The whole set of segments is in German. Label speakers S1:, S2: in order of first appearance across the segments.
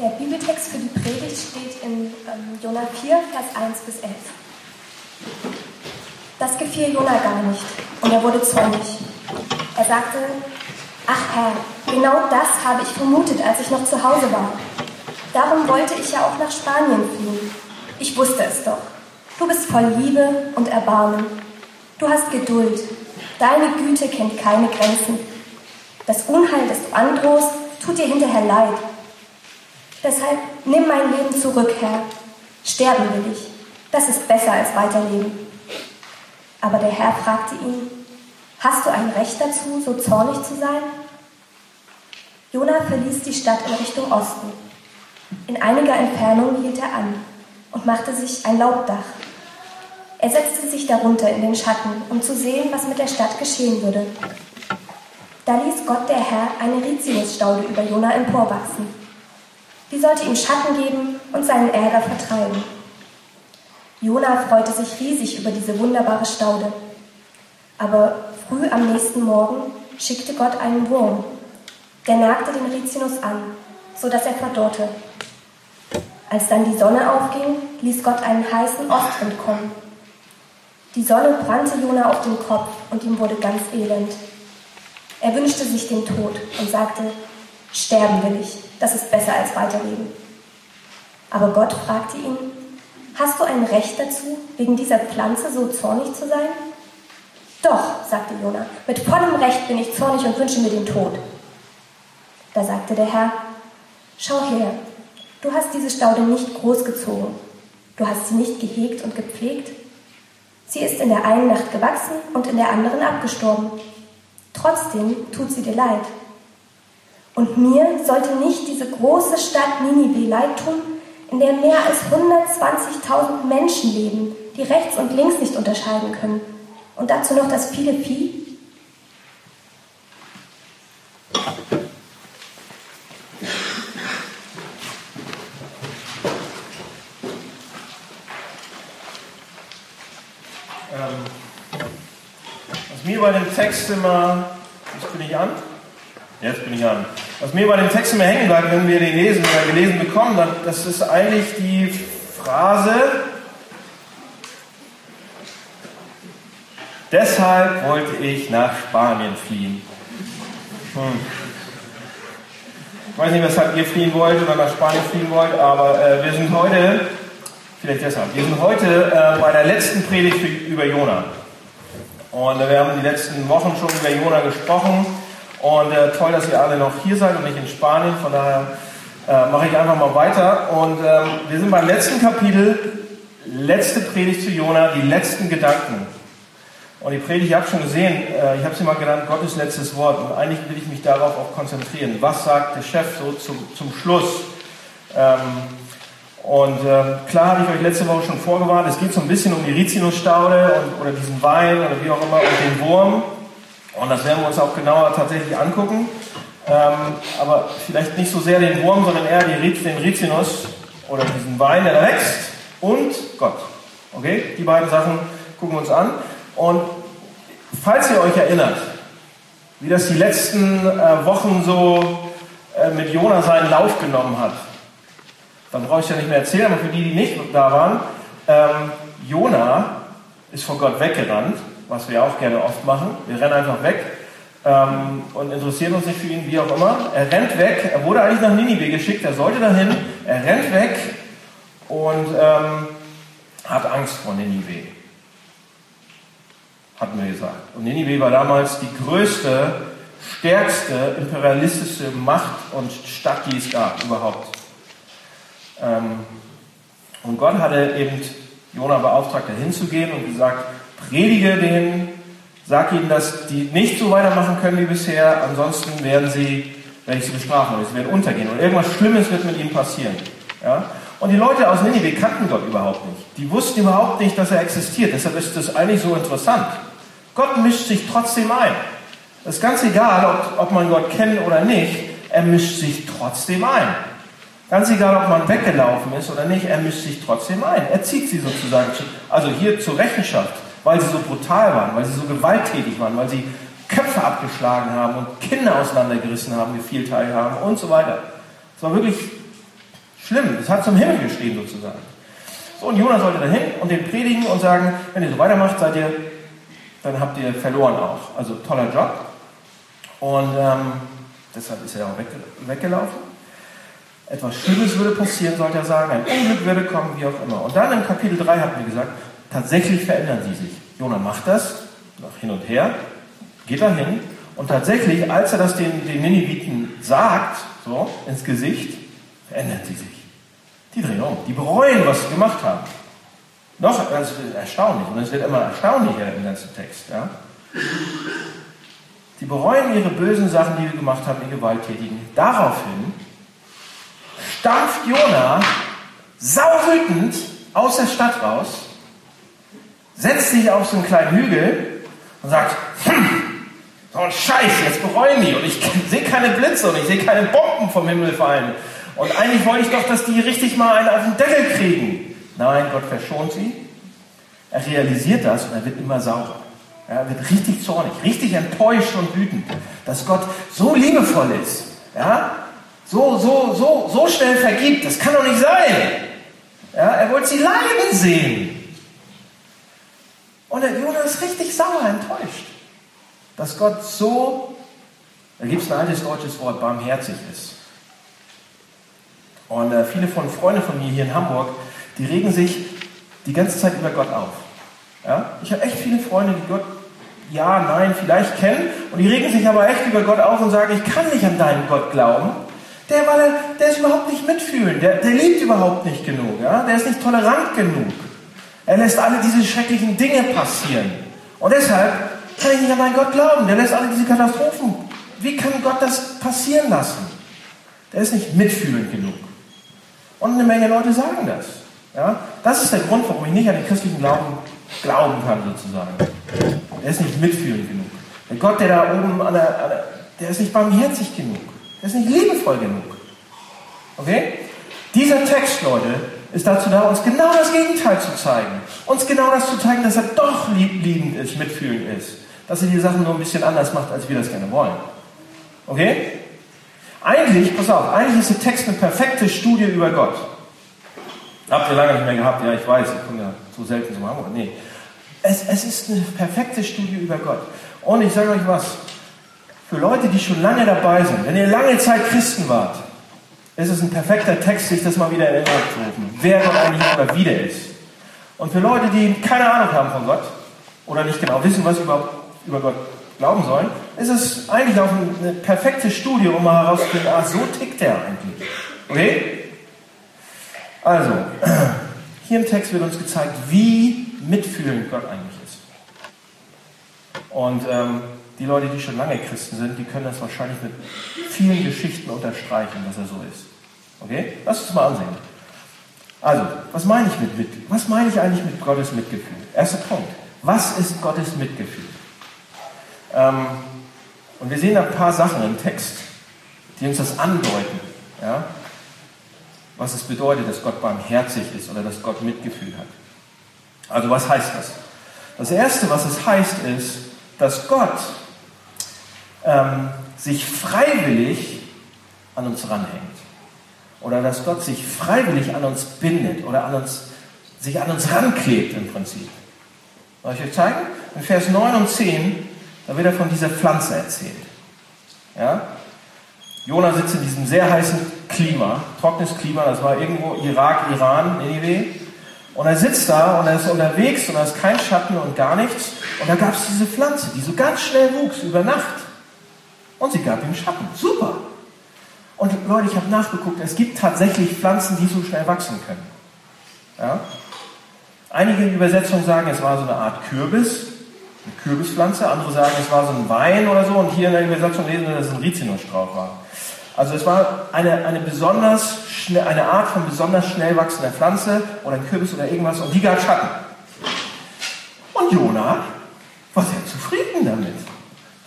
S1: Der Bibeltext für die Predigt steht in ähm, Jona 4, Vers 1 bis 11. Das gefiel Jona gar nicht und er wurde zornig. Er sagte, ach Herr, genau das habe ich vermutet, als ich noch zu Hause war. Darum wollte ich ja auch nach Spanien fliehen. Ich wusste es doch. Du bist voll Liebe und Erbarmen. Du hast Geduld. Deine Güte kennt keine Grenzen. Das Unheil, das du androhst, tut dir hinterher leid. Deshalb nimm mein Leben zurück, Herr. Sterben will ich. Das ist besser als weiterleben. Aber der Herr fragte ihn, hast du ein Recht dazu, so zornig zu sein? Jona verließ die Stadt in Richtung Osten. In einiger Entfernung hielt er an und machte sich ein Laubdach. Er setzte sich darunter in den Schatten, um zu sehen, was mit der Stadt geschehen würde. Da ließ Gott der Herr eine Rizinusstaude über Jona emporwachsen. Die sollte ihm Schatten geben und seinen Ärger vertreiben. Jona freute sich riesig über diese wunderbare Staude. Aber früh am nächsten Morgen schickte Gott einen Wurm. Der nagte den Rizinus an, so dass er verdorrte. Als dann die Sonne aufging, ließ Gott einen heißen Ostwind kommen. Die Sonne brannte Jona auf den Kopf und ihm wurde ganz elend. Er wünschte sich den Tod und sagte, sterben will ich. Das ist besser als weiterleben. Aber Gott fragte ihn, hast du ein Recht dazu, wegen dieser Pflanze so zornig zu sein? Doch, sagte Jona, mit vollem Recht bin ich zornig und wünsche mir den Tod. Da sagte der Herr, schau her, du hast diese Staude nicht großgezogen, du hast sie nicht gehegt und gepflegt. Sie ist in der einen Nacht gewachsen und in der anderen abgestorben. Trotzdem tut sie dir leid. Und mir sollte nicht diese große Stadt Ninive leid tun, in der mehr als 120.000 Menschen leben, die rechts und links nicht unterscheiden können. Und dazu noch das viele Vieh.
S2: Ähm, was mir bei dem Text immer, jetzt bin ich an, Jetzt bin ich an. Was mir bei dem Text immer hängen bleibt, wenn wir den lesen oder gelesen bekommen, das ist eigentlich die Phrase, deshalb wollte ich nach Spanien fliehen. Hm. Ich weiß nicht, weshalb ihr fliehen wollt oder nach Spanien fliehen wollt, aber äh, wir sind heute, vielleicht deshalb, wir sind heute äh, bei der letzten Predigt über Jona. Und äh, wir haben die letzten Wochen schon über Jona gesprochen. Und äh, toll, dass ihr alle noch hier seid und nicht in Spanien. Von daher äh, mache ich einfach mal weiter. Und ähm, wir sind beim letzten Kapitel, letzte Predigt zu Jona, die letzten Gedanken. Und die Predigt, ich habe schon gesehen, äh, ich habe sie mal genannt, Gottes letztes Wort. Und eigentlich will ich mich darauf auch konzentrieren. Was sagt der Chef so zum, zum Schluss? Ähm, und ähm, klar habe ich euch letzte Woche schon vorgewarnt, es geht so ein bisschen um die Rizinusstaude und, oder diesen Wein oder wie auch immer und den Wurm. Und das werden wir uns auch genauer tatsächlich angucken. Ähm, aber vielleicht nicht so sehr den Wurm, sondern eher die, den Rizinus oder diesen Wein, der da wächst und Gott. Okay, die beiden Sachen gucken wir uns an. Und falls ihr euch erinnert, wie das die letzten äh, Wochen so äh, mit Jona seinen Lauf genommen hat, dann brauche ich ja nicht mehr erzählen, aber für die, die nicht da waren, ähm, Jona ist von Gott weggerannt was wir auch gerne oft machen. Wir rennen einfach weg ähm, und interessieren uns nicht für ihn, wie auch immer. Er rennt weg, er wurde eigentlich nach Ninive geschickt, er sollte dahin, er rennt weg und ähm, hat Angst vor Ninive. Hatten wir gesagt. Und Ninive war damals die größte, stärkste, imperialistische Macht und Stadt, die es gab überhaupt. Ähm, und Gott hatte eben Jona beauftragt, dahin zu gehen und gesagt, predige denen, sag ihnen, dass die nicht so weitermachen können wie bisher, ansonsten werden sie, werde ich sie bestrafen sie werden untergehen und irgendwas Schlimmes wird mit ihnen passieren. Ja? Und die Leute aus Ninive kannten Gott überhaupt nicht. Die wussten überhaupt nicht, dass er existiert. Deshalb ist das eigentlich so interessant. Gott mischt sich trotzdem ein. Es ist ganz egal, ob, ob man Gott kennt oder nicht, er mischt sich trotzdem ein. Ganz egal, ob man weggelaufen ist oder nicht, er mischt sich trotzdem ein. Er zieht sie sozusagen, zu, also hier zur Rechenschaft weil sie so brutal waren, weil sie so gewalttätig waren, weil sie Köpfe abgeschlagen haben und Kinder auseinandergerissen haben, gefiel haben und so weiter. Es war wirklich Schlimm, es hat zum Himmel geschrien sozusagen. So, und Jonas sollte dahin und den predigen und sagen, wenn ihr so weitermacht, seid ihr, dann habt ihr verloren auch. Also toller Job. Und ähm, deshalb ist er auch weg, weggelaufen. Etwas Schlimmes würde passieren, sollte er sagen, ein Unglück würde kommen, wie auch immer. Und dann im Kapitel 3 hat wir gesagt, tatsächlich verändern sie sich. Jonah macht das, nach hin und her, geht dahin und tatsächlich, als er das den, den Nineviten sagt, so ins Gesicht, verändern sie sich. Die drehen um, die bereuen, was sie gemacht haben. Noch, das erstaunlich, und es wird immer erstaunlicher im ganzen Text. Ja? Die bereuen ihre bösen Sachen, die sie gemacht haben, die Gewalttätigen. Daraufhin stampft Jona sauwütend aus der Stadt raus, setzt sich auf so einen kleinen Hügel und sagt, hm, so ein Scheiß, jetzt bereuen die und ich sehe keine Blitze und ich sehe keine Bomben vom Himmel fallen. Und eigentlich wollte ich doch, dass die richtig mal einen auf den Deckel kriegen. Nein, Gott verschont sie. Er realisiert das und er wird immer saurer. Er wird richtig zornig, richtig enttäuscht und wütend, dass Gott so liebevoll ist. Ja? So, so, so, so schnell vergibt. Das kann doch nicht sein. Ja? Er wollte sie leiden sehen. Und der Jonah ist richtig sauer, enttäuscht, dass Gott so, da gibt es ein altes deutsches Wort, barmherzig ist. Und äh, viele von Freunden von mir hier in Hamburg, die regen sich die ganze Zeit über Gott auf. Ja? Ich habe echt viele Freunde, die Gott ja, nein, vielleicht kennen und die regen sich aber echt über Gott auf und sagen, ich kann nicht an deinen Gott glauben. Der, weil er, der ist überhaupt nicht mitfühlend, der, der liebt überhaupt nicht genug, ja? der ist nicht tolerant genug. Er lässt alle diese schrecklichen Dinge passieren. Und deshalb kann ich nicht an meinen Gott glauben. Der lässt alle diese Katastrophen. Wie kann Gott das passieren lassen? Der ist nicht mitfühlend genug. Und eine Menge Leute sagen das. Ja? Das ist der Grund, warum ich nicht an den christlichen Glauben glauben kann, sozusagen. Der ist nicht mitfühlend genug. Der Gott, der da oben an der, an der der ist nicht barmherzig genug. Der ist nicht liebevoll genug. Okay? Dieser Text, Leute, ist dazu da, uns genau das Gegenteil zu zeigen. Uns genau das zu zeigen, dass er doch liebend ist, mitfühlend ist. Dass er die Sachen nur ein bisschen anders macht, als wir das gerne wollen. Okay? Eigentlich, pass auf, eigentlich ist der Text eine perfekte Studie über Gott. Habt ihr lange nicht mehr gehabt? Ja, ich weiß, ich komme ja so selten zum Hamburg. Nee. Es, es ist eine perfekte Studie über Gott. Und ich sage euch was, für Leute, die schon lange dabei sind, wenn ihr lange Zeit Christen wart, ist es ein perfekter Text, sich das mal wieder in Erinnerung zu rufen, wer Gott eigentlich immer wieder ist. Und für Leute, die keine Ahnung haben von Gott oder nicht genau wissen, was sie überhaupt über Gott glauben sollen, ist es eigentlich auch eine perfekte Studie, um mal herauszufinden, ah, so tickt der eigentlich. Okay? Also, hier im Text wird uns gezeigt, wie mitfühlend Gott eigentlich ist. Und ähm, die Leute, die schon lange Christen sind, die können das wahrscheinlich mit vielen Geschichten unterstreichen, dass er so ist. Okay? Lass uns mal ansehen. Also, was meine ich mit, mit was meine ich eigentlich mit Gottes Mitgefühl? Erster Punkt. Was ist Gottes Mitgefühl? Ähm, und wir sehen ein paar Sachen im Text, die uns das andeuten. Ja? Was es bedeutet, dass Gott barmherzig ist oder dass Gott Mitgefühl hat. Also was heißt das? Das Erste, was es heißt, ist, dass Gott ähm, sich freiwillig an uns ranhängt. Oder dass Gott sich freiwillig an uns bindet oder an uns, sich an uns ranklebt im Prinzip. Soll ich euch zeigen? In Vers 9 und 10, da wird er von dieser Pflanze erzählt. Ja? Jona sitzt in diesem sehr heißen Klima, trockenes Klima, das war irgendwo Irak, Iran, Ninive. Und er sitzt da und er ist unterwegs und da ist kein Schatten und gar nichts. Und da gab es diese Pflanze, die so ganz schnell wuchs über Nacht. Und sie gab ihm Schatten. Super. Und Leute, ich habe nachgeguckt, es gibt tatsächlich Pflanzen, die so schnell wachsen können. Ja? Einige Übersetzungen sagen, es war so eine Art Kürbis, eine Kürbispflanze. Andere sagen, es war so ein Wein oder so. Und hier in der Übersetzung lesen wir, dass es ein Rizinusstrauch war. Also es war eine, eine besonders schnell, eine Art von besonders schnell wachsender Pflanze oder ein Kürbis oder irgendwas und die gab Schatten. Und Jona war sehr zufrieden damit.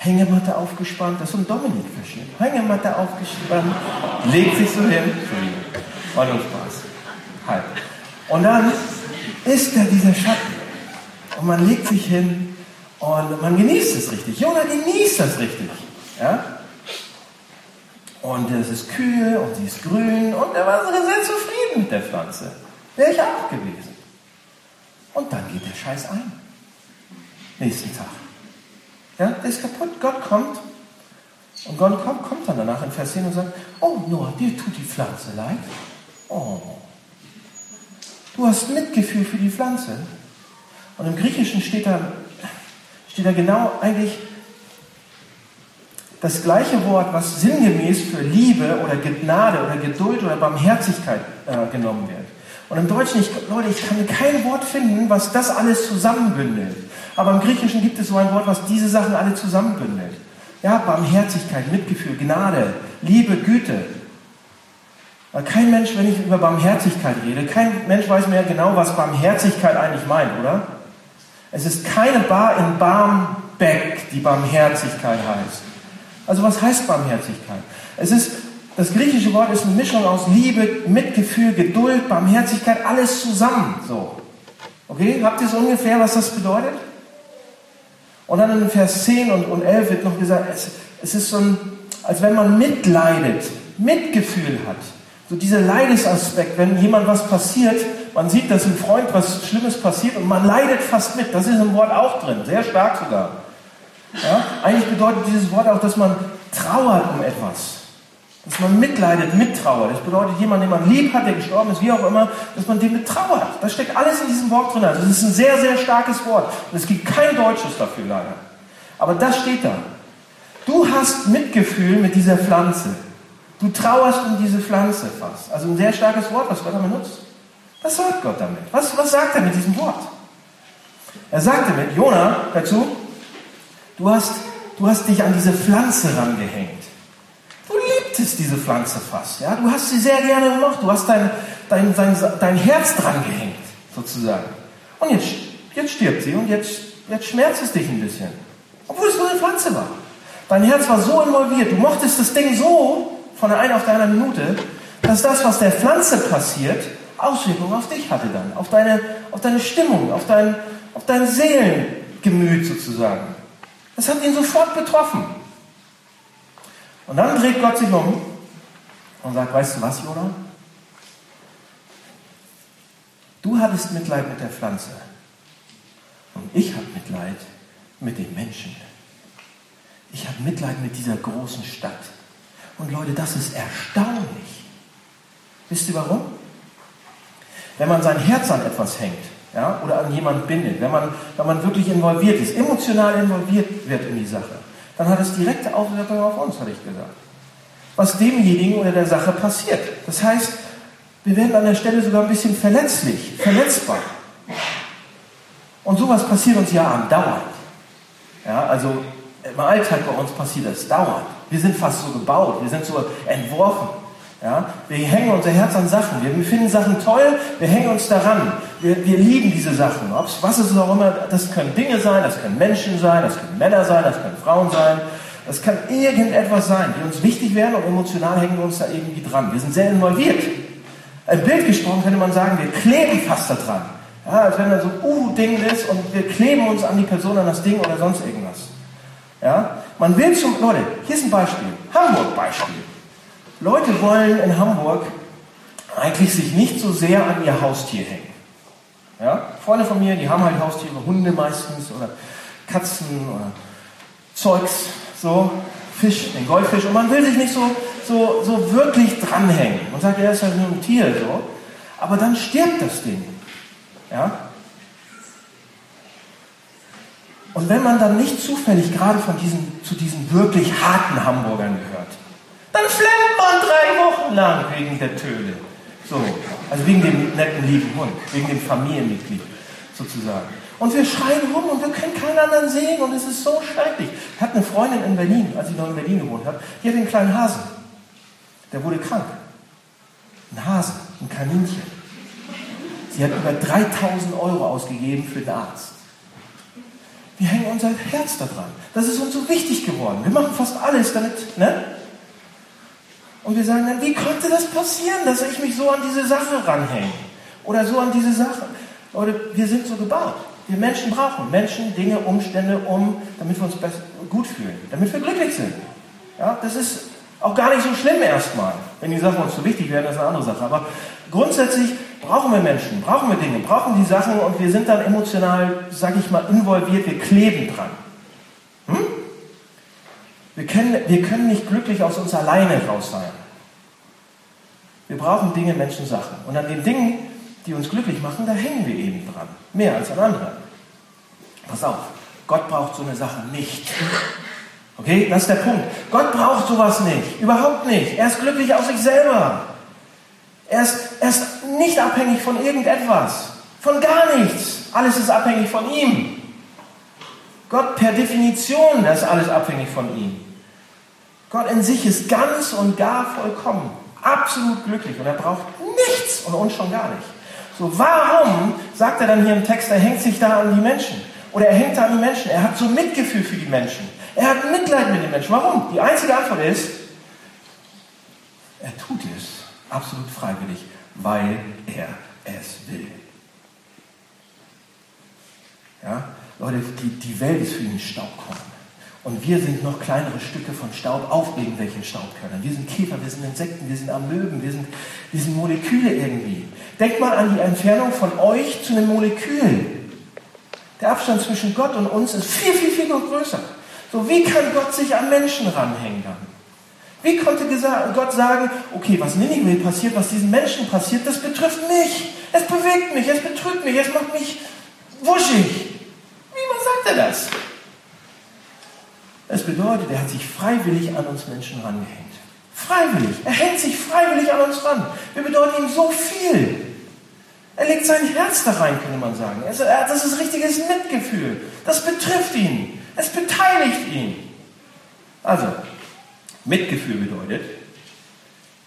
S2: Hängematte aufgespannt, das ist so ein Dominik-Verschnitt. Hängematte aufgespannt, legt sich so hin. Entschuldigung, war nur Spaß. Halt. Und dann ist da dieser Schatten. Und man legt sich hin und man genießt es richtig. Jona genießt das richtig. Ja? Und es ist kühl und sie ist grün und er war sehr zufrieden mit der Pflanze. Wäre ich auch gewesen. Und dann geht der Scheiß ein. Nächsten Tag. Ja, der ist kaputt. Gott kommt. Und Gott kommt, kommt dann danach in Vers 10 und sagt, oh Noah, dir tut die Pflanze leid. Oh. Du hast Mitgefühl für die Pflanze. Und im Griechischen steht da, steht da genau eigentlich das gleiche Wort, was sinngemäß für Liebe oder Gnade oder Geduld oder Barmherzigkeit äh, genommen wird. Und im Deutschen, ich, Leute, ich kann kein Wort finden, was das alles zusammenbündelt. Aber im Griechischen gibt es so ein Wort, was diese Sachen alle zusammenbündelt. Ja, Barmherzigkeit, Mitgefühl, Gnade, Liebe, Güte. Weil kein Mensch, wenn ich über Barmherzigkeit rede, kein Mensch weiß mehr genau, was Barmherzigkeit eigentlich meint, oder? Es ist keine Bar in Barmbeck, die Barmherzigkeit heißt. Also was heißt Barmherzigkeit? Es ist, das griechische Wort ist eine Mischung aus Liebe, Mitgefühl, Geduld, Barmherzigkeit, alles zusammen. So. Okay, habt ihr so ungefähr, was das bedeutet? Und dann in Vers 10 und, und 11 wird noch gesagt, es, es ist so ein, als wenn man mitleidet, Mitgefühl hat. So dieser Leidesaspekt, wenn jemand was passiert, man sieht, dass einem Freund was Schlimmes passiert und man leidet fast mit. Das ist im Wort auch drin, sehr stark sogar. Ja? Eigentlich bedeutet dieses Wort auch, dass man trauert um etwas. Dass man mitleidet, mittrauert. Das bedeutet, jemand, den man lieb hat, der gestorben ist, wie auch immer, dass man dem mittrauert. Das steckt alles in diesem Wort drin. Also es ist ein sehr, sehr starkes Wort. Und es gibt kein Deutsches dafür leider. Aber das steht da. Du hast Mitgefühl mit dieser Pflanze. Du trauerst um diese Pflanze fast. Also ein sehr starkes Wort, was Gott damit nutzt. Was sagt Gott damit? Was, was sagt er mit diesem Wort? Er sagt damit, Jona, dazu, Du hast, du hast dich an diese Pflanze rangehängt. Liebtest diese Pflanze fast. Ja? Du hast sie sehr gerne gemacht. Du hast dein, dein, dein, dein Herz dran gehängt, sozusagen. Und jetzt, jetzt stirbt sie und jetzt, jetzt schmerzt es dich ein bisschen. Obwohl es nur eine Pflanze war. Dein Herz war so involviert. Du mochtest das Ding so von der einen auf der anderen Minute, dass das, was der Pflanze passiert, Auswirkungen auf dich hatte dann. Auf deine, auf deine Stimmung, auf dein, auf dein Seelengemüt sozusagen. Das hat ihn sofort betroffen. Und dann dreht Gott sich um und sagt, weißt du was, Jona? Du hattest Mitleid mit der Pflanze und ich habe Mitleid mit den Menschen. Ich habe Mitleid mit dieser großen Stadt. Und Leute, das ist erstaunlich. Wisst ihr warum? Wenn man sein Herz an etwas hängt, ja, oder an jemanden bindet, wenn man, wenn man wirklich involviert ist, emotional involviert wird in die Sache, dann hat es direkte Auswirkungen auf uns, hatte ich gesagt. Was demjenigen oder der Sache passiert. Das heißt, wir werden an der Stelle sogar ein bisschen verletzlich, verletzbar. Und sowas passiert uns ja andauernd. Ja, also im Alltag bei uns passiert das dauernd. Wir sind fast so gebaut, wir sind so entworfen. Ja? Wir hängen unser Herz an Sachen. Wir finden Sachen toll, wir hängen uns daran. Wir, wir lieben diese Sachen. Ob's, was ist es auch immer, das können Dinge sein, das können Menschen sein, das können Männer sein, das können Frauen sein. Das kann irgendetwas sein, die uns wichtig werden und emotional hängen wir uns da irgendwie dran. Wir sind sehr involviert. Ein Bild gesprochen könnte man sagen, wir kleben fast da dran. Ja, als wenn da so ein Uh-Ding ist und wir kleben uns an die Person, an das Ding oder sonst irgendwas. Ja? Man will zum, Leute, hier ist ein Beispiel. Hamburg-Beispiel. Leute wollen in Hamburg eigentlich sich nicht so sehr an ihr Haustier hängen. Ja? Freunde von mir, die haben halt Haustiere, Hunde meistens oder Katzen oder Zeugs, so Fisch, den Goldfisch. Und man will sich nicht so, so, so wirklich dranhängen. Man sagt, er ist halt nur ein Tier, so. Aber dann stirbt das Ding. Ja? Und wenn man dann nicht zufällig gerade von diesen, zu diesen wirklich harten Hamburgern gehört, dann flennt man drei Wochen lang wegen der Töne. So, also wegen dem netten, lieben Hund, wegen dem Familienmitglied sozusagen. Und wir schreien rum und wir können keinen anderen sehen und es ist so schrecklich. Ich hatte eine Freundin in Berlin, als ich noch in Berlin gewohnt habe, die hatte einen kleinen Hasen. Der wurde krank. Ein Hase, ein Kaninchen. Sie hat über 3000 Euro ausgegeben für den Arzt. Wir hängen unser Herz daran. Das ist uns so wichtig geworden. Wir machen fast alles damit, ne? Und wir sagen dann, wie konnte das passieren, dass ich mich so an diese Sache ranhänge? Oder so an diese Sache? Oder wir sind so gebaut. Wir Menschen brauchen Menschen, Dinge, Umstände, um, damit wir uns gut fühlen, damit wir glücklich sind. Ja, das ist Auch gar nicht so schlimm erstmal. Wenn die Sachen uns zu wichtig werden, ist eine andere Sache. Aber grundsätzlich brauchen wir Menschen, brauchen wir Dinge, brauchen die Sachen und wir sind dann emotional, sag ich mal, involviert, wir kleben dran. Wir, können, wir können nicht glücklich aus uns alleine raus sein. Wir brauchen Dinge, Menschen, Sachen. Und an den Dingen, die uns glücklich machen, da hängen wir eben dran. Mehr als an anderen. Pass auf, Gott braucht so eine Sache nicht. Okay, das ist der Punkt. Gott braucht sowas nicht. Überhaupt nicht. Er ist glücklich aus sich selber. Er ist, er ist nicht abhängig von irgendetwas. Von gar nichts. Alles ist abhängig von ihm. Gott per Definition, da ist alles abhängig von ihm. Gott in sich ist ganz und gar vollkommen. Absolut glücklich. Und er braucht nichts und uns schon gar nicht. So, warum, sagt er dann hier im Text, er hängt sich da an die Menschen? Oder er hängt da an die Menschen. Er hat so Mitgefühl für die Menschen. Er hat Mitleid mit den Menschen. Warum? Die einzige Antwort ist, er tut es absolut freiwillig, weil er es will. Ja? Leute, die, die Welt ist für ihn Staubkorn. Und wir sind noch kleinere Stücke von Staub auf irgendwelchen Staubkörnern. Wir sind Käfer, wir sind Insekten, wir sind Amöben, wir sind, wir sind Moleküle irgendwie. Denkt mal an die Entfernung von euch zu einem Molekül. Der Abstand zwischen Gott und uns ist viel, viel, viel größer. So, wie kann Gott sich an Menschen ranhängen dann? Wie konnte Gott sagen, okay, was Ninive passiert, was diesen Menschen passiert, das betrifft mich. Es bewegt mich, es betrügt mich, es macht mich wuschig. Wie man sagt er das? Es bedeutet, er hat sich freiwillig an uns Menschen rangehängt. Freiwillig. Er hängt sich freiwillig an uns ran. Wir bedeuten ihm so viel. Er legt sein Herz da rein, könnte man sagen. Das ist richtiges Mitgefühl. Das betrifft ihn. Es beteiligt ihn. Also, Mitgefühl bedeutet,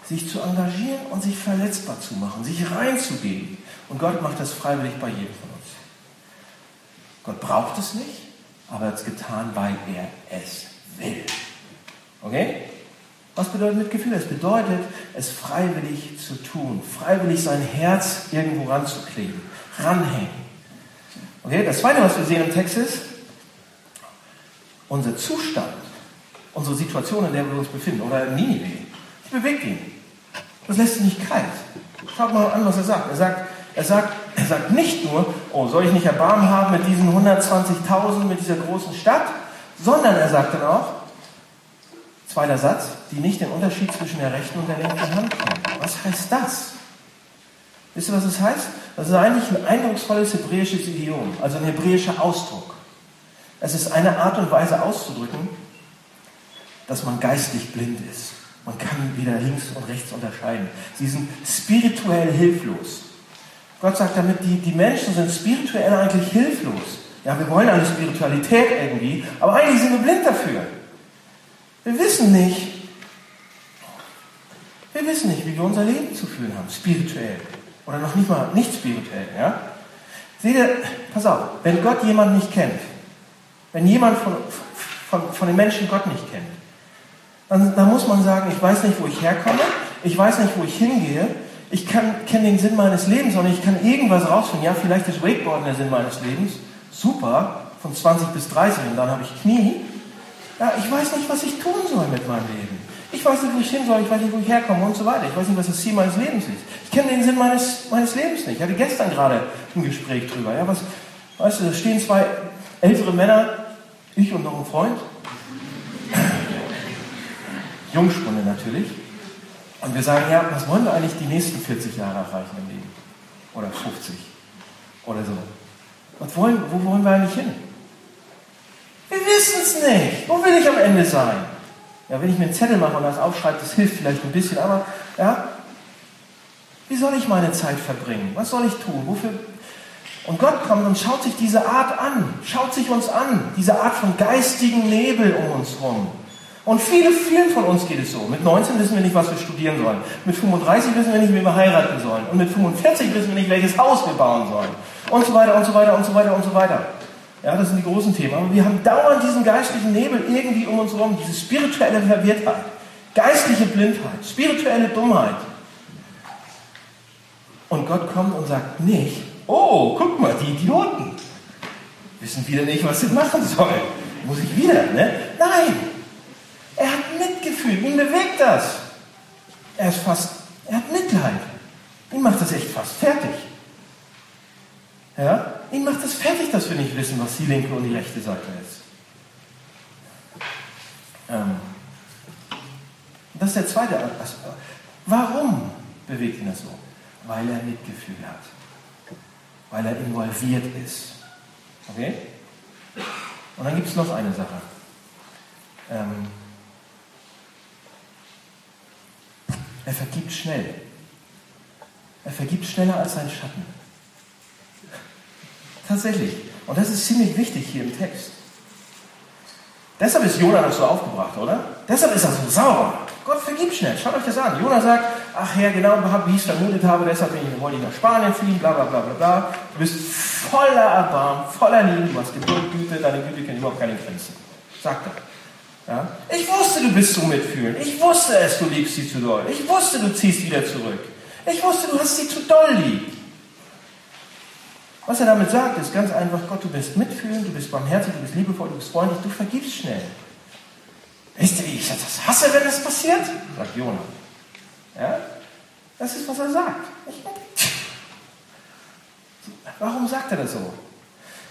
S2: sich zu engagieren und sich verletzbar zu machen, sich reinzugeben. Und Gott macht das freiwillig bei jedem von uns. Gott braucht es nicht, aber er hat es getan, weil er es will. Okay? Was bedeutet Mitgefühl? Es bedeutet, es freiwillig zu tun, freiwillig sein Herz irgendwo ranzukleben, ranhängen. Okay? Das zweite, was wir sehen im Text ist, unser Zustand, unsere Situation, in der wir uns befinden, oder Ninive, die bewegt ihn. Das lässt ihn nicht kalt. Schaut mal an, was er sagt. Er sagt, er sagt, er sagt nicht nur, oh, soll ich nicht Erbarmen haben mit diesen 120.000, mit dieser großen Stadt, sondern er sagt dann auch, zweiter Satz, die nicht den Unterschied zwischen der rechten und der linken Hand kennen. Was heißt das? Wisst ihr, was das heißt? Das ist eigentlich ein eindrucksvolles hebräisches Idiom, also ein hebräischer Ausdruck. Es ist eine Art und Weise auszudrücken, dass man geistlich blind ist. Man kann weder links und rechts unterscheiden. Sie sind spirituell hilflos. Gott sagt damit, die, die Menschen sind spirituell eigentlich hilflos. Ja, wir wollen eine Spiritualität irgendwie, aber eigentlich sind wir blind dafür. Wir wissen nicht, wir wissen nicht, wie wir unser Leben zu führen haben, spirituell. Oder noch nicht mal nicht spirituell, ja? Seht ihr, pass auf, wenn Gott jemanden nicht kennt, wenn jemand von, von, von den Menschen Gott nicht kennt, dann, dann muss man sagen, ich weiß nicht, wo ich herkomme, ich weiß nicht, wo ich hingehe, ich kenne den Sinn meines Lebens und ich kann irgendwas rausfinden. Ja, vielleicht ist Wakeboarden der Sinn meines Lebens. Super, von 20 bis 30 und dann habe ich Knie. Ja, ich weiß nicht, was ich tun soll mit meinem Leben. Ich weiß nicht, wo ich hin soll, ich weiß nicht, wo ich herkomme und so weiter. Ich weiß nicht, was das Ziel meines Lebens ist. Ich kenne den Sinn meines, meines Lebens nicht. Ich hatte gestern gerade ein Gespräch drüber. Ja, was, weißt du, da stehen zwei ältere Männer, ich und noch ein Freund. Jungspunde natürlich. Und wir sagen, ja, was wollen wir eigentlich die nächsten 40 Jahre erreichen im Leben? Oder 50? Oder so. Was wollen, wo wollen wir eigentlich hin? Wir wissen es nicht. Wo will ich am Ende sein? Ja, wenn ich mir einen Zettel mache und das aufschreibe, das hilft vielleicht ein bisschen, aber ja, wie soll ich meine Zeit verbringen? Was soll ich tun? Wofür? Und Gott kommt und schaut sich diese Art an, schaut sich uns an, diese Art von geistigen Nebel um uns herum. Und viele, vielen von uns geht es so. Mit 19 wissen wir nicht, was wir studieren sollen. Mit 35 wissen wir nicht, wie wir heiraten sollen. Und mit 45 wissen wir nicht, welches Haus wir bauen sollen. Und so weiter und so weiter und so weiter und so weiter. Ja, das sind die großen Themen. Aber wir haben dauernd diesen geistlichen Nebel irgendwie um uns herum, diese spirituelle Verwirrtheit, geistliche Blindheit, spirituelle Dummheit. Und Gott kommt und sagt nicht, oh, guck mal, die Idioten wissen wieder nicht, was sie machen sollen. Muss ich wieder, ne? Nein, er hat Mitgefühl ihn bewegt das. Er ist fast, er hat Mitleid. Ihn macht das echt fast fertig. Ja? Ihn macht das fertig, dass wir nicht wissen, was die linke und die rechte Seite ist. Ähm, das ist der zweite Aspekt. Warum bewegt ihn das so? Weil er Mitgefühl hat. Weil er involviert ist. Okay? Und dann gibt es noch eine Sache. Ähm, er vergibt schnell. Er vergibt schneller als sein Schatten. Tatsächlich. Und das ist ziemlich wichtig hier im Text. Deshalb ist Jona das so aufgebracht, oder? Deshalb ist er so sauer. Gott vergibt schnell. Schaut euch das an. Jona sagt, ach Herr, genau wie ich es vermutet habe, deshalb wollte ich nach Spanien fliehen, bla bla bla bla bla. Du bist voller Erbarmen, voller Liebe, du hast Geduld, Güte, deine Güte kennt überhaupt keine Grenzen. Sagt er. Ja? Ich wusste, du bist so mitfühlend. Ich wusste es, du liebst sie zu doll. Ich wusste, du ziehst wieder zurück. Ich wusste, du hast sie zu doll lieb. Was er damit sagt, ist ganz einfach, Gott, du bist mitfühlend, du bist barmherzig, du bist liebevoll, du bist freundlich, du vergibst schnell. Wisst ihr, wie ich das hasse, wenn das passiert? Sagt Jonah. Ja? Das ist, was er sagt. Warum sagt er das so?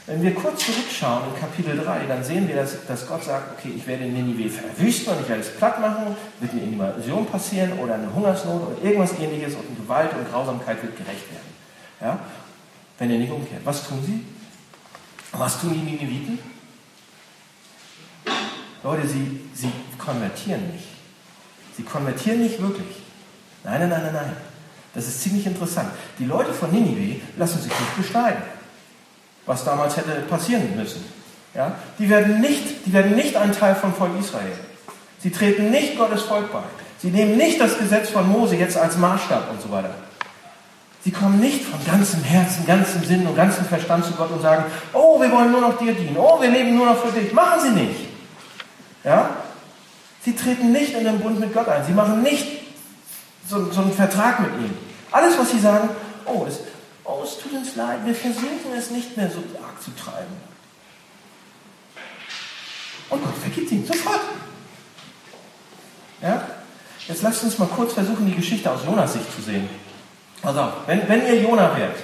S2: Wenn wir kurz zurückschauen in Kapitel 3, dann sehen wir, dass, dass Gott sagt, okay, ich werde Ninive verwüsten und ich werde es platt machen, wird eine Invasion passieren oder eine Hungersnot oder irgendwas ähnliches und Gewalt und Grausamkeit wird gerecht werden. Ja? wenn er nicht umkehrt. Was tun sie? Was tun die Nineviten? Leute, sie, sie konvertieren nicht. Sie konvertieren nicht wirklich. Nein, nein, nein, nein, nein. Das ist ziemlich interessant. Die Leute von Ninive lassen sich nicht beschneiden, was damals hätte passieren müssen. Ja? Die, werden nicht, die werden nicht ein Teil vom Volk Israel. Sie treten nicht Gottes Volk bei. Sie nehmen nicht das Gesetz von Mose jetzt als Maßstab und so weiter. Sie kommen nicht von ganzem Herzen, ganzem Sinn und ganzem Verstand zu Gott und sagen, oh, wir wollen nur noch dir dienen, oh, wir leben nur noch für dich. Machen sie nicht. Ja? Sie treten nicht in den Bund mit Gott ein. Sie machen nicht so, so einen Vertrag mit ihm. Alles, was sie sagen, oh es, oh, es tut uns leid, wir versuchen es nicht mehr so arg zu treiben. Und Gott vergibt ihn sofort. Ja? Jetzt lasst uns mal kurz versuchen, die Geschichte aus Jonas Sicht zu sehen. Also, wenn, wenn ihr Jona wärt,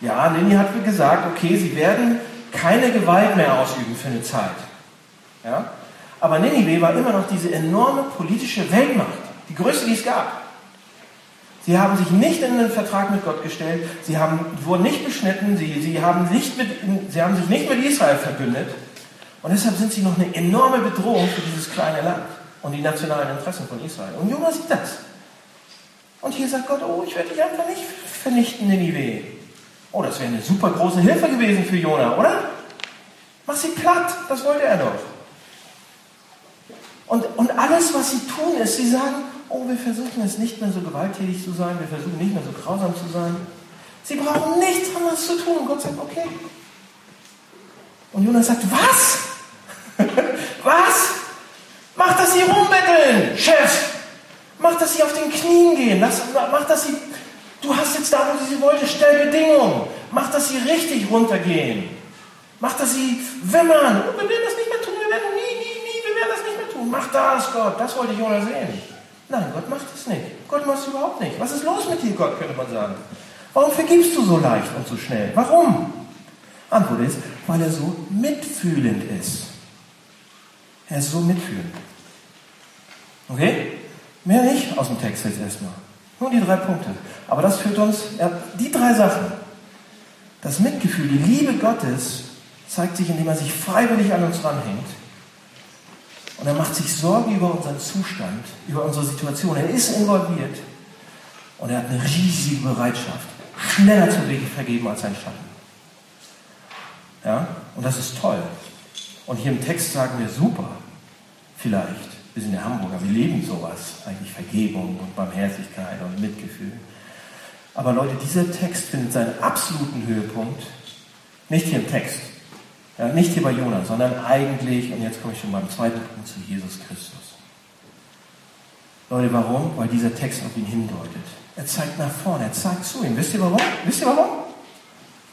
S2: ja, Lini hat gesagt, okay, sie werden keine Gewalt mehr ausüben für eine Zeit. Ja? Aber Ninive war immer noch diese enorme politische Weltmacht, die größte, die es gab. Sie haben sich nicht in den Vertrag mit Gott gestellt, sie haben, wurden nicht beschnitten, sie, sie, haben nicht mit, sie haben sich nicht mit Israel verbündet. Und deshalb sind sie noch eine enorme Bedrohung für dieses kleine Land und die nationalen Interessen von Israel. Und Jona sieht das. Und hier sagt Gott, oh, ich werde dich einfach nicht vernichten, Ninive. Oh, das wäre eine super große Hilfe gewesen für Jona, oder? Mach sie platt, das wollte er doch. Und, und alles, was sie tun, ist, sie sagen, oh, wir versuchen es nicht mehr so gewalttätig zu sein, wir versuchen nicht mehr so grausam zu sein. Sie brauchen nichts anderes zu tun. Und Gott sagt, okay. Und Jonas sagt, was? was? Mach, dass sie rumbetteln, Chef. Mach, dass sie auf den Knien gehen. Lass, mach, dass sie. Du hast jetzt da, wo sie wollte, stell Bedingungen. Mach, dass sie richtig runtergehen. Mach, dass sie wimmern. Oh, wir werden das nicht mehr tun. Wir werden nie, nie, nie, wir werden das nicht mehr tun. Mach das, Gott. Das wollte Jona sehen. Nein, Gott macht es nicht. Gott macht es überhaupt nicht. Was ist los mit dir, Gott, könnte man sagen. Warum vergibst du so leicht und so schnell? Warum? Antwort ist, weil er so mitfühlend ist. Er ist so mitfühlend. Okay? Mehr nicht aus dem Text jetzt erstmal. Nur die drei Punkte. Aber das führt uns, die drei Sachen. Das Mitgefühl, die Liebe Gottes zeigt sich, indem er sich freiwillig an uns ranhängt. Und er macht sich Sorgen über unseren Zustand, über unsere Situation. Er ist involviert. Und er hat eine riesige Bereitschaft, schneller zu vergeben als sein Schatten. Ja? Und das ist toll. Und hier im Text sagen wir super, vielleicht. Wir sind ja Hamburger, wir leben sowas, eigentlich Vergebung und Barmherzigkeit und Mitgefühl. Aber Leute, dieser Text findet seinen absoluten Höhepunkt nicht hier im Text, nicht hier bei Jonas, sondern eigentlich, und jetzt komme ich schon beim zweiten Punkt zu Jesus Christus. Leute, warum? Weil dieser Text auf ihn hindeutet. Er zeigt nach vorne, er zeigt zu ihm. Wisst ihr warum? Wisst ihr warum?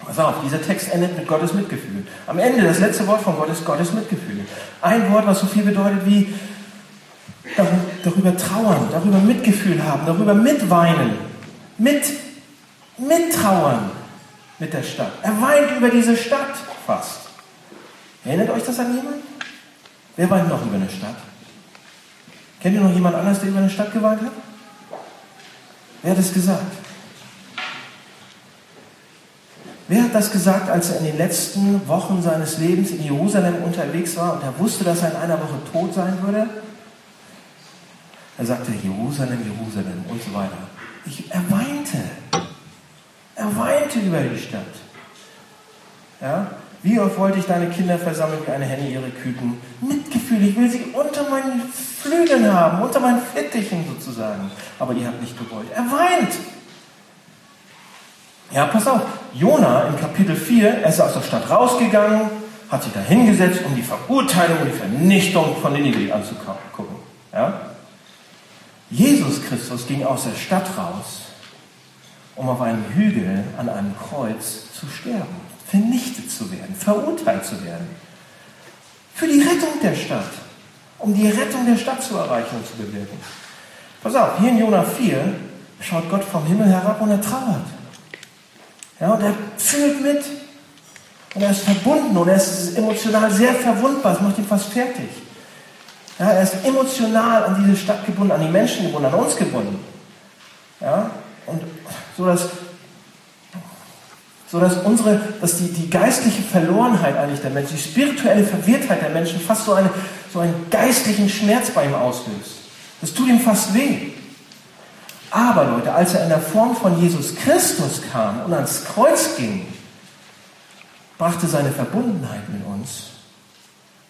S2: Pass auf, dieser Text endet mit Gottes Mitgefühl. Am Ende, das letzte Wort von Gott ist Gottes Mitgefühl. Ein Wort, was so viel bedeutet wie darüber trauern, darüber Mitgefühl haben, darüber mitweinen, mit, mittrauern mit der Stadt. Er weint über diese Stadt fast. Erinnert euch das an jemanden? Wer weint noch über eine Stadt? Kennt ihr noch jemand anders, der über eine Stadt geweint hat? Wer hat es gesagt? Wer hat das gesagt, als er in den letzten Wochen seines Lebens in Jerusalem unterwegs war und er wusste, dass er in einer Woche tot sein würde? Er sagte Jerusalem, Jerusalem und so weiter. Ich, er weinte. Er weinte über die Stadt. Ja? Wie oft wollte ich deine Kinder versammeln wie eine Henne ihre Küken? Mitgefühl, ich will sie unter meinen Flügeln haben, unter meinen Fittichen sozusagen. Aber ihr habt nicht gewollt. Er weint. Ja, pass auf. Jona in Kapitel 4, er ist aus der Stadt rausgegangen, hat sich da hingesetzt, um die Verurteilung und die Vernichtung von Ninive anzugucken. Ja? Jesus Christus ging aus der Stadt raus, um auf einem Hügel an einem Kreuz zu sterben, vernichtet zu werden, verurteilt zu werden. Für die Rettung der Stadt, um die Rettung der Stadt zu erreichen und zu bewirken. Pass auf, hier in Jona 4 schaut Gott vom Himmel herab und er trauert. Ja, und er fühlt mit. Und er ist verbunden und er ist emotional sehr verwundbar. Es macht ihn fast fertig. Ja, er ist emotional an diese Stadt gebunden, an die Menschen gebunden, an uns gebunden. Ja, und so dass, so dass unsere, dass die, die geistliche Verlorenheit eigentlich der Menschen, die spirituelle Verwirrtheit der Menschen fast so, eine, so einen geistlichen Schmerz bei ihm auslöst. Das tut ihm fast weh. Aber Leute, als er in der Form von Jesus Christus kam und ans Kreuz ging, brachte seine Verbundenheit mit uns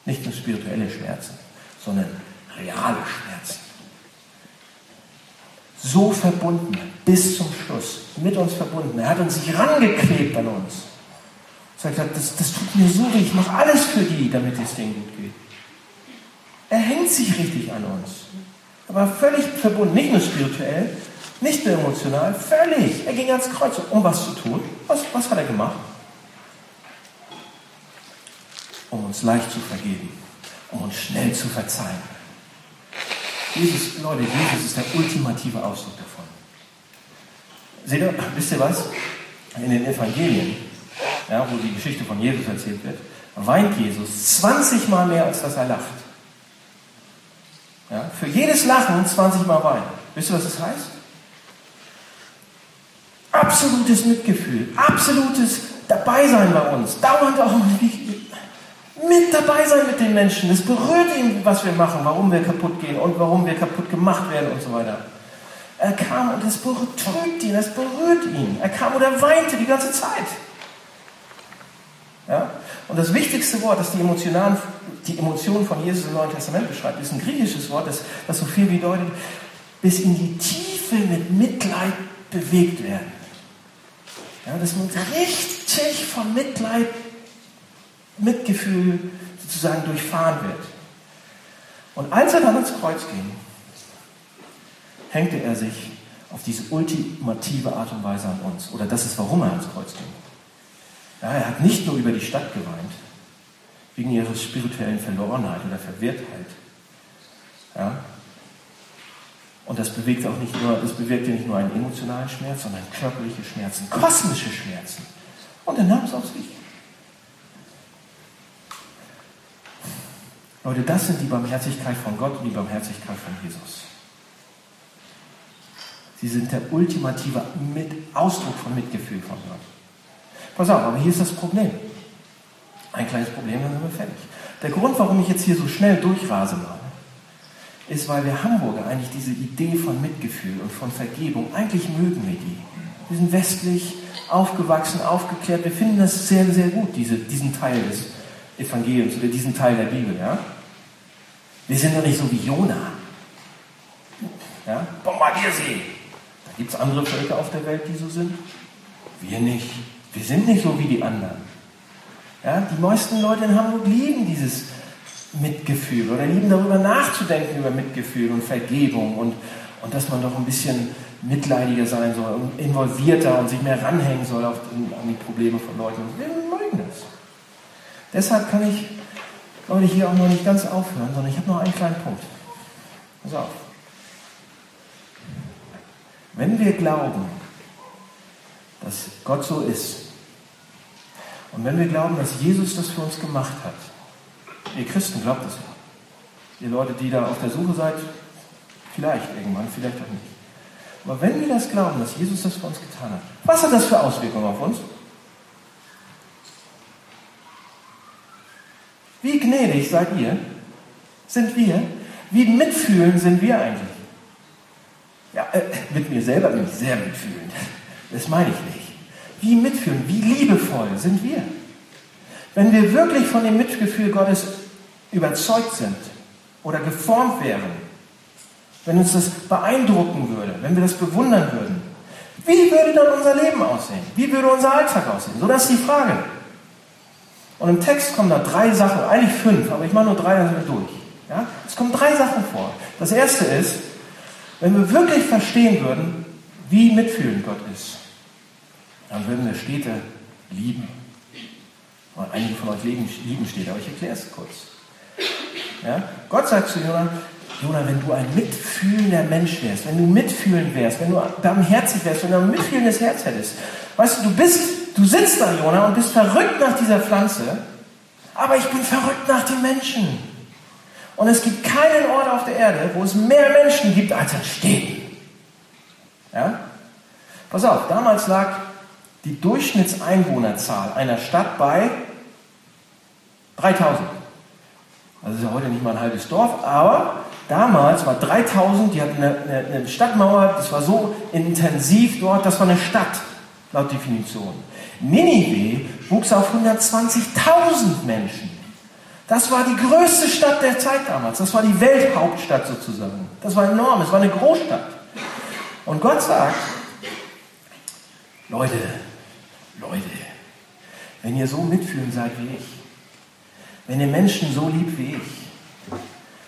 S2: nicht nur spirituelle Schmerzen, sondern reale Schmerzen. So verbunden, bis zum Schluss, mit uns verbunden. Er hat uns sich rangeklebt an uns. Er sagt, das, das tut mir so weh, ich mache alles für die, damit es denen gut geht. Er hängt sich richtig an uns. Aber völlig verbunden, nicht nur spirituell, nicht nur emotional, völlig. Er ging ans Kreuz, um was zu tun. Was, was hat er gemacht? Um uns leicht zu vergeben, um uns schnell zu verzeihen. Jesus, Leute, Jesus ist der ultimative Ausdruck davon. Seht ihr, wisst ihr was? In den Evangelien, ja, wo die Geschichte von Jesus erzählt wird, weint Jesus 20 Mal mehr, als dass er lacht. Ja, für jedes Lachen 20 Mal weinen. Wisst ihr, was das heißt? Absolutes Mitgefühl, absolutes Dabeisein bei uns. Dauernd auch mit dabei sein mit den Menschen. Es berührt ihn, was wir machen, warum wir kaputt gehen und warum wir kaputt gemacht werden und so weiter. Er kam und es betrübt ihn, es berührt ihn. Er kam und er weinte die ganze Zeit. Ja? Und das wichtigste Wort, das die, emotionalen, die Emotionen von Jesus im Neuen Testament beschreibt, ist ein griechisches Wort, das, das so viel bedeutet, bis in die Tiefe mit Mitleid bewegt werden. Ja, dass man richtig von Mitleid, Mitgefühl sozusagen durchfahren wird. Und als er dann ans Kreuz ging, hängte er sich auf diese ultimative Art und Weise an uns. Oder das ist, warum er ans Kreuz ging. Ja, er hat nicht nur über die Stadt geweint, wegen ihrer spirituellen Verlorenheit oder Verwirrtheit. Ja, und das bewegt auch nicht nur, das bewirkte nicht nur einen emotionalen Schmerz, sondern körperliche Schmerzen, kosmische Schmerzen. Und er nahm es auf sich. Leute, das sind die Barmherzigkeit von Gott und die Barmherzigkeit von Jesus. Sie sind der ultimative Mit Ausdruck von Mitgefühl von Gott. Pass auf, aber hier ist das Problem. Ein kleines Problem, dann sind wir fertig. Der Grund, warum ich jetzt hier so schnell durchrase mal, ist, weil wir Hamburger eigentlich diese Idee von Mitgefühl und von Vergebung, eigentlich mögen wir die. Wir sind westlich aufgewachsen, aufgeklärt, wir finden das sehr, sehr gut, diese, diesen Teil des Evangeliums oder diesen Teil der Bibel. Ja? Wir sind doch nicht so wie Jona. Ja? Bombardier sie! Da gibt es andere Völker auf der Welt, die so sind. Wir nicht. Wir sind nicht so wie die anderen. Ja? Die meisten Leute in Hamburg lieben dieses Mitgefühl oder lieben darüber nachzudenken, über Mitgefühl und Vergebung und, und dass man doch ein bisschen mitleidiger sein soll und involvierter und sich mehr ranhängen soll auf, an die Probleme von Leuten. Wir mögen das. Deshalb kann ich, glaube ich, hier auch noch nicht ganz aufhören, sondern ich habe noch einen kleinen Punkt. Pass auf. Wenn wir glauben, dass Gott so ist, und wenn wir glauben, dass Jesus das für uns gemacht hat, ihr Christen glaubt das ja. Ihr Leute, die da auf der Suche seid, vielleicht irgendwann, vielleicht auch nicht. Aber wenn wir das glauben, dass Jesus das für uns getan hat, was hat das für Auswirkungen auf uns? Wie gnädig seid ihr? Sind wir? Wie mitfühlend sind wir eigentlich? Ja, äh, mit mir selber bin ich sehr mitfühlend. Das meine ich nicht. Wie mitfühlend, wie liebevoll sind wir? Wenn wir wirklich von dem Mitgefühl Gottes überzeugt sind oder geformt wären, wenn uns das beeindrucken würde, wenn wir das bewundern würden, wie würde dann unser Leben aussehen? Wie würde unser Alltag aussehen? So, das ist die Frage. Und im Text kommen da drei Sachen, eigentlich fünf, aber ich mache nur drei, dann sind wir durch. Ja? Es kommen drei Sachen vor. Das erste ist, wenn wir wirklich verstehen würden, wie mitfühlend Gott ist, dann würden wir Städte lieben. Und einige von euch lieben, Städte, aber ich erkläre es kurz. Ja? Gott sagt zu Jonah, Jonah, wenn du ein mitfühlender Mensch wärst, wenn du mitfühlend wärst, wenn du barmherzig wärst, wenn du ein mitfühlendes Herz hättest, weißt du, du bist, du sitzt da, Jonah, und bist verrückt nach dieser Pflanze, aber ich bin verrückt nach den Menschen. Und es gibt keinen Ort auf der Erde, wo es mehr Menschen gibt als in Städten. Ja? Pass auf, damals lag die Durchschnittseinwohnerzahl einer Stadt bei 3000. Also ist ja heute nicht mal ein halbes Dorf, aber damals war 3000, die hatten eine, eine, eine Stadtmauer, das war so intensiv dort, das war eine Stadt, laut Definition. Ninive wuchs auf 120.000 Menschen. Das war die größte Stadt der Zeit damals. Das war die Welthauptstadt sozusagen. Das war enorm. Es war eine Großstadt. Und Gott sagt, Leute, Leute, wenn ihr so mitfühlend seid wie ich, wenn ihr Menschen so liebt wie ich,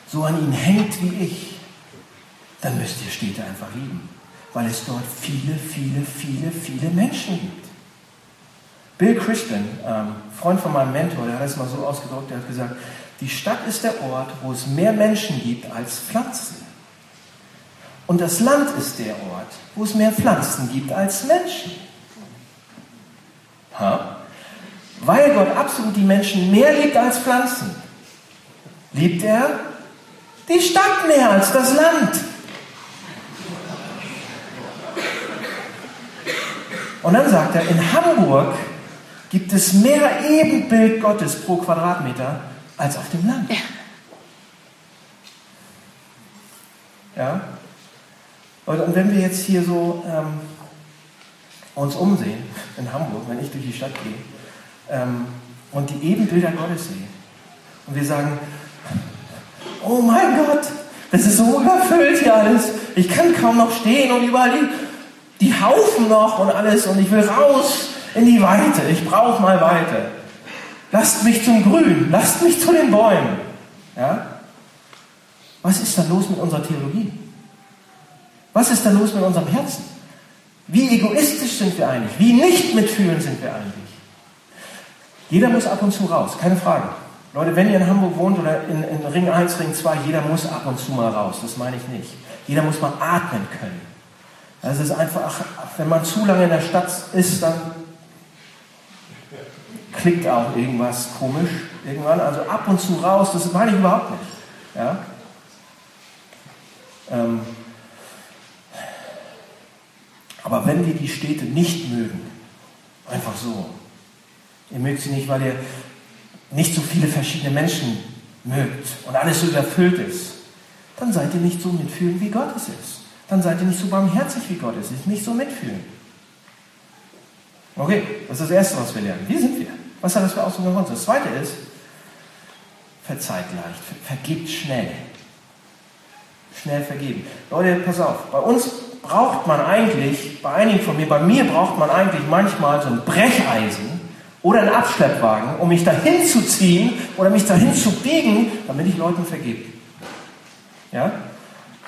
S2: so an ihnen hängt wie ich, dann müsst ihr Städte einfach lieben, weil es dort viele, viele, viele, viele Menschen gibt. Bill Christian, ähm, Freund von meinem Mentor, der hat es mal so ausgedrückt, der hat gesagt, die Stadt ist der Ort, wo es mehr Menschen gibt als Pflanzen. Und das Land ist der Ort, wo es mehr Pflanzen gibt als Menschen. Ha? Weil Gott absolut die Menschen mehr liebt als Pflanzen, liebt er die Stadt mehr als das Land. Und dann sagt er, in Hamburg gibt es mehr Ebenbild Gottes pro Quadratmeter als auf dem Land. Ja. Und wenn wir jetzt hier so ähm, uns umsehen in Hamburg, wenn ich durch die Stadt gehe ähm, und die Ebenbilder Gottes sehe und wir sagen, oh mein Gott, das ist so überfüllt hier alles, ich kann kaum noch stehen und überall die, die Haufen noch und alles und ich will raus in die Weite. Ich brauche mal Weite. Lasst mich zum Grün, lasst mich zu den Bäumen. Ja? Was ist da los mit unserer Theologie? Was ist da los mit unserem Herzen? Wie egoistisch sind wir eigentlich? Wie nicht mitfühlend sind wir eigentlich? Jeder muss ab und zu raus, keine Frage. Leute, wenn ihr in Hamburg wohnt oder in, in Ring 1, Ring 2, jeder muss ab und zu mal raus, das meine ich nicht. Jeder muss mal atmen können. Also es ist einfach, wenn man zu lange in der Stadt ist, dann klickt auch irgendwas komisch irgendwann. Also ab und zu raus, das meine ich überhaupt nicht. Ja? Ähm, aber wenn wir die Städte nicht mögen, einfach so, ihr mögt sie nicht, weil ihr nicht so viele verschiedene Menschen mögt und alles so überfüllt ist, dann seid ihr nicht so mitfühlend, wie Gott es ist. Dann seid ihr nicht so barmherzig, wie Gott es ist. Nicht so mitfühlend. Okay, das ist das Erste, was wir lernen. Wie sind wir? Was hat das für Auswirkungen auf uns? Das Zweite ist, verzeiht leicht, vergibt schnell. Schnell vergeben. Leute, pass auf, bei uns braucht man eigentlich, bei einigen von mir, bei mir braucht man eigentlich manchmal so ein Brecheisen oder einen Abschleppwagen, um mich dahin zu ziehen oder mich dahin zu biegen, damit ich Leuten vergebe. Ja?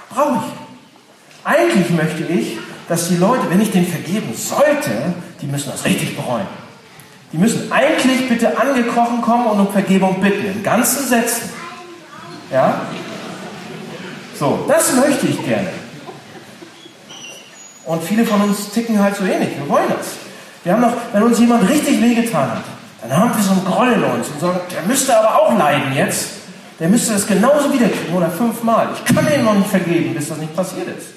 S2: Brauche ich. Eigentlich möchte ich, dass die Leute, wenn ich denen vergeben sollte, die müssen das richtig bereuen. Die müssen eigentlich bitte angekrochen kommen und um Vergebung bitten, in ganzen Sätzen. Ja? So, das möchte ich gerne. Und viele von uns ticken halt so ähnlich. Wir wollen das. Wir haben noch, wenn uns jemand richtig wehgetan hat, dann haben wir so einen Groll in uns und sagen, der müsste aber auch leiden jetzt. Der müsste das genauso wiederkriegen oder fünfmal. Ich kann ihn noch nicht vergeben, bis das nicht passiert ist.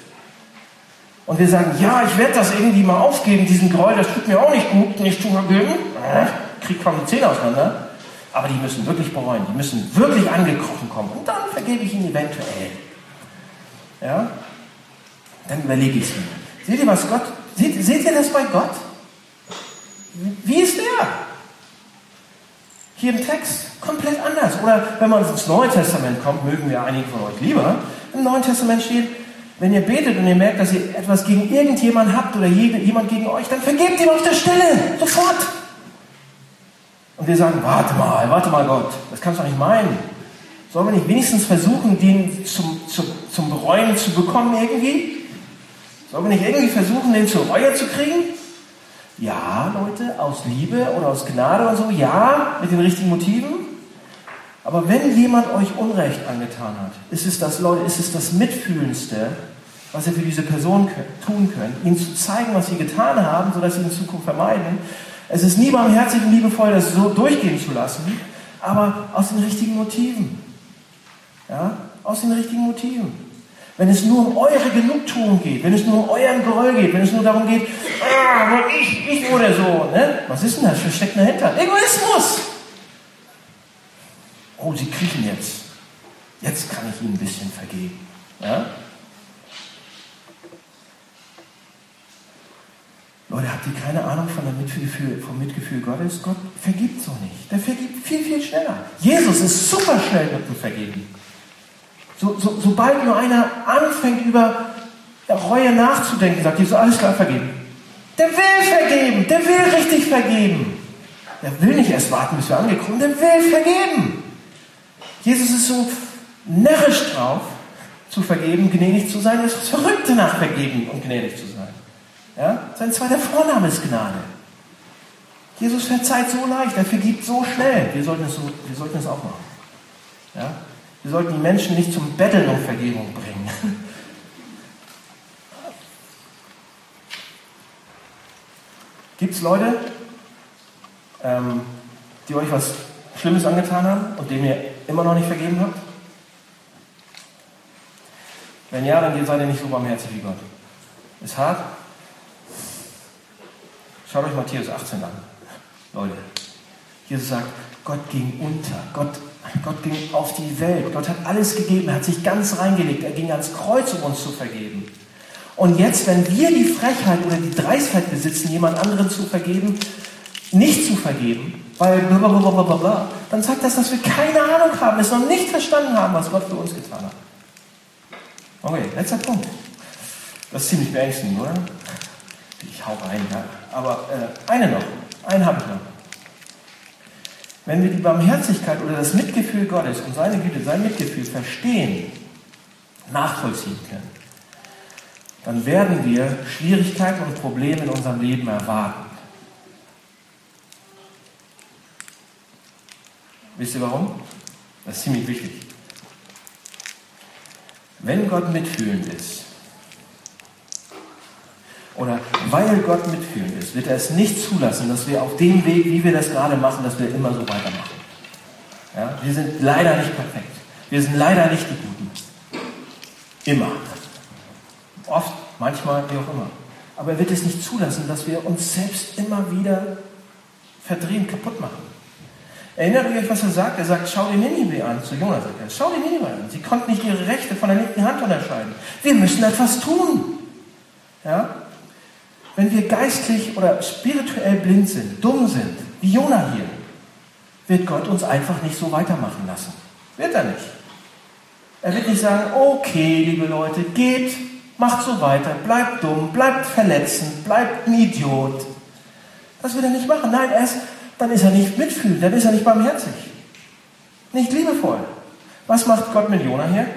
S2: Und wir sagen, ja, ich werde das irgendwie mal aufgeben, diesen Groll, das tut mir auch nicht gut, nicht zu vergeben. Krieg kaum die Zähne auseinander. Aber die müssen wirklich bereuen, die müssen wirklich angekrochen kommen. Und dann vergebe ich ihnen eventuell. Ja? Dann überlege ich es mir. Seht ihr, was Gott, seht, seht ihr das bei Gott? Wie ist der? Hier im Text komplett anders. Oder wenn man ins Neue Testament kommt, mögen wir einige von euch lieber. Im Neuen Testament steht, wenn ihr betet und ihr merkt, dass ihr etwas gegen irgendjemanden habt oder jemand gegen euch, dann vergebt ihm auf der Stelle, sofort. Und wir sagen, warte mal, warte mal Gott, das kannst du doch nicht meinen. Sollen wir nicht wenigstens versuchen, den zum, zum, zum Bereuen zu bekommen irgendwie? Sollen wir nicht irgendwie versuchen, den zur Reue zu kriegen? Ja, Leute, aus Liebe oder aus Gnade und so, ja, mit den richtigen Motiven. Aber wenn jemand euch Unrecht angetan hat, ist es das, Leute, ist es das Mitfühlendste, was ihr für diese Person tun könnt, ihnen zu zeigen, was sie getan haben, sodass sie in Zukunft vermeiden. Es ist nie barmherzig und liebevoll, das so durchgehen zu lassen, aber aus den richtigen Motiven. Ja, aus den richtigen Motiven. Wenn es nur um eure Genugtuung geht, wenn es nur um euren Groll geht, wenn es nur darum geht, ah, ich, ich oder so, ne? was ist denn das? Was steckt dahinter? Egoismus! Oh, sie kriechen jetzt. Jetzt kann ich ihnen ein bisschen vergeben. Ja? Leute, habt ihr keine Ahnung von dem Mitgefühl, vom Mitgefühl Gottes? Gott vergibt so nicht. Der vergibt viel, viel schneller. Jesus ist super schnell mit dem Vergeben. So, so, sobald nur einer anfängt, über Reue nachzudenken, sagt Jesus, alles klar, vergeben. Der will vergeben, der will richtig vergeben. Der will nicht erst warten, bis wir angekommen sind, der will vergeben. Jesus ist so närrisch drauf, zu vergeben, gnädig zu sein. Er ist das Verrückte nach Vergeben und gnädig zu sein. Ja? Sein zweiter Vorname ist Gnade. Jesus verzeiht so leicht, er vergibt so schnell. Wir sollten es, so, wir sollten es auch machen. Ja? Wir sollten die Menschen nicht zum Betteln um Vergebung bringen. Gibt es Leute, ähm, die euch was Schlimmes angetan haben und dem ihr immer noch nicht vergeben habt? Wenn ja, dann seid ihr nicht so barmherzig wie Gott. Ist hart. Schaut euch Matthäus 18 an. Leute, Jesus sagt, Gott ging unter. Gott Gott ging auf die Welt. Gott hat alles gegeben. Er hat sich ganz reingelegt. Er ging ans Kreuz, um uns zu vergeben. Und jetzt, wenn wir die Frechheit oder die Dreistheit besitzen, jemand anderen zu vergeben, nicht zu vergeben, weil blablabla, dann sagt das, dass wir keine Ahnung haben, es noch nicht verstanden haben, was Gott für uns getan hat. Okay, letzter Punkt. Das ist ziemlich beängstigend, oder? Ich hau rein, ja. Aber äh, eine noch. Einen habe ich noch. Wenn wir die Barmherzigkeit oder das Mitgefühl Gottes und seine Güte, sein Mitgefühl verstehen, nachvollziehen können, dann werden wir Schwierigkeiten und Probleme in unserem Leben erwarten. Wisst ihr warum? Das ist ziemlich wichtig. Wenn Gott mitfühlend ist, oder weil Gott mitfühlend ist, wird er es nicht zulassen, dass wir auf dem Weg, wie wir das gerade machen, dass wir immer so weitermachen. Ja? Wir sind leider nicht perfekt. Wir sind leider nicht die Guten. Immer. Oft, manchmal, wie auch immer. Aber er wird es nicht zulassen, dass wir uns selbst immer wieder verdrehen, kaputt machen. Erinnert ihr euch, was er sagt? Er sagt, schau dir Ninive an. Zu Jonas sagt er, schau dir Ninive an. Sie konnten nicht ihre Rechte von der linken Hand unterscheiden. Wir müssen etwas tun. Ja? Wenn wir geistlich oder spirituell blind sind, dumm sind, wie Jona hier, wird Gott uns einfach nicht so weitermachen lassen. Wird er nicht. Er wird nicht sagen, okay, liebe Leute, geht, macht so weiter, bleibt dumm, bleibt verletzend, bleibt ein Idiot. Das wird er nicht machen. Nein, erst, dann ist er nicht mitfühlend, dann ist er nicht barmherzig. Nicht liebevoll. Was macht Gott mit Jona hier?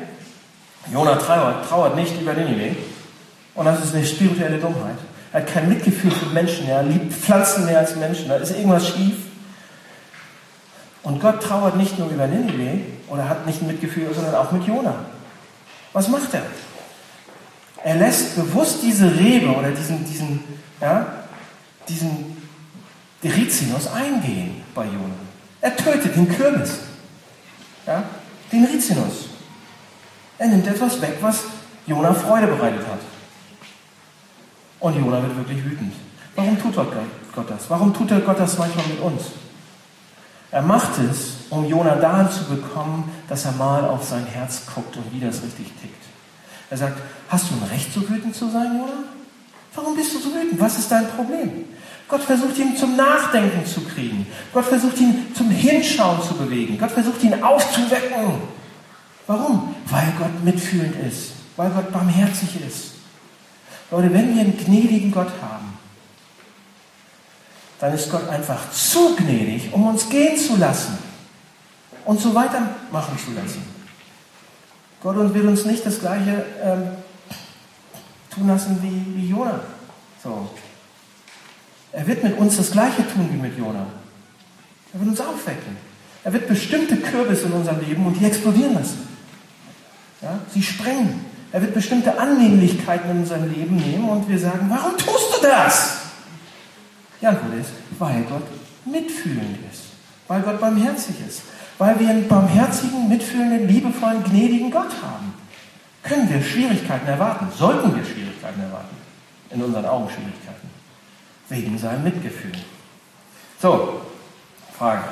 S2: Jona trauert, trauert nicht über Ninive. Und das ist eine spirituelle Dummheit. Er hat kein Mitgefühl für Menschen. Er liebt Pflanzen mehr als Menschen. Da ist irgendwas schief. Und Gott trauert nicht nur über Ninive oder hat nicht ein Mitgefühl, sondern auch mit Jona. Was macht er? Er lässt bewusst diese Rebe oder diesen, diesen, ja, diesen Rizinus eingehen bei Jona. Er tötet den Kürbis, ja, den Rizinus. Er nimmt etwas weg, was Jona Freude bereitet hat. Und Jona wird wirklich wütend. Warum tut Gott das? Warum tut Gott das manchmal mit uns? Er macht es, um Jona dahin zu bekommen, dass er mal auf sein Herz guckt und wie das richtig tickt. Er sagt, hast du ein Recht, so wütend zu sein, Jona? Warum bist du so wütend? Was ist dein Problem? Gott versucht ihn zum Nachdenken zu kriegen. Gott versucht ihn zum Hinschauen zu bewegen. Gott versucht ihn aufzuwecken. Warum? Weil Gott mitfühlend ist. Weil Gott barmherzig ist. Leute, wenn wir einen gnädigen Gott haben, dann ist Gott einfach zu gnädig, um uns gehen zu lassen und so weitermachen zu lassen. Gott wird uns nicht das Gleiche ähm, tun lassen wie, wie Jona. So. Er wird mit uns das Gleiche tun wie mit Jona. Er wird uns aufwecken. Er wird bestimmte Kürbisse in unserem Leben und die explodieren lassen. Ja? Sie sprengen. Er wird bestimmte Annehmlichkeiten in unserem Leben nehmen und wir sagen, warum tust du das? Die Antwort ist, weil Gott mitfühlend ist, weil Gott barmherzig ist, weil wir einen barmherzigen, mitfühlenden, liebevollen, gnädigen Gott haben. Können wir Schwierigkeiten erwarten? Sollten wir Schwierigkeiten erwarten? In unseren Augen Schwierigkeiten. Wegen seinem Mitgefühl. So, Frage.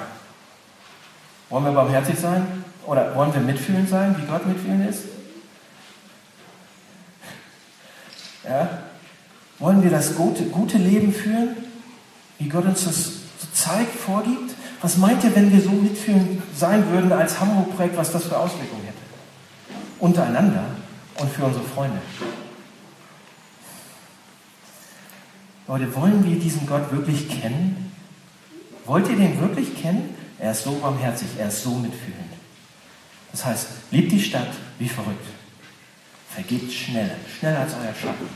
S2: Wollen wir barmherzig sein? Oder wollen wir mitfühlend sein, wie Gott mitfühlend ist? Ja? Wollen wir das gute, gute Leben führen, wie Gott uns das so zeigt, vorgibt? Was meint ihr, wenn wir so mitfühlend sein würden als Hamburg-Projekt, was das für Auswirkungen hätte? Untereinander und für unsere Freunde. Leute, wollen wir diesen Gott wirklich kennen? Wollt ihr den wirklich kennen? Er ist so barmherzig, er ist so mitfühlend. Das heißt, liebt die Stadt wie verrückt. Vergebt schneller, schneller als euer Schatten.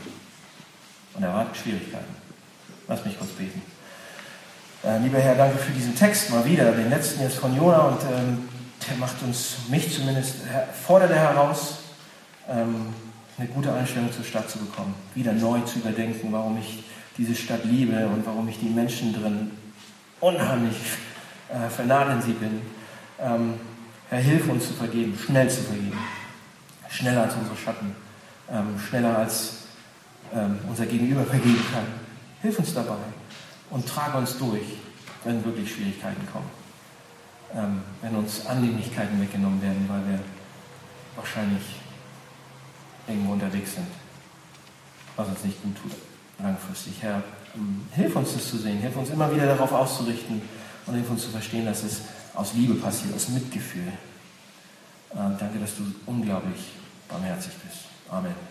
S2: Und erwartet Schwierigkeiten. Lass mich kurz beten. Äh, lieber Herr, danke für diesen Text mal wieder, den letzten jetzt von Jona und ähm, der macht uns, mich zumindest, fordert er heraus, ähm, eine gute Einstellung zur Stadt zu bekommen, wieder neu zu überdenken, warum ich diese Stadt liebe und warum ich die Menschen drin unheimlich äh, vernadeln sie bin. Ähm, Herr, hilf uns zu vergeben, schnell zu vergeben, schneller als unsere Schatten, ähm, schneller als ähm, unser Gegenüber vergeben kann. Hilf uns dabei und trage uns durch, wenn wirklich Schwierigkeiten kommen. Ähm, wenn uns Annehmlichkeiten weggenommen werden, weil wir wahrscheinlich irgendwo unterwegs sind, was uns nicht gut tut, langfristig. Herr, ähm, hilf uns das zu sehen, hilf uns immer wieder darauf auszurichten und hilf uns zu verstehen, dass es aus Liebe passiert, aus Mitgefühl. Ähm, danke, dass du unglaublich barmherzig bist. Amen.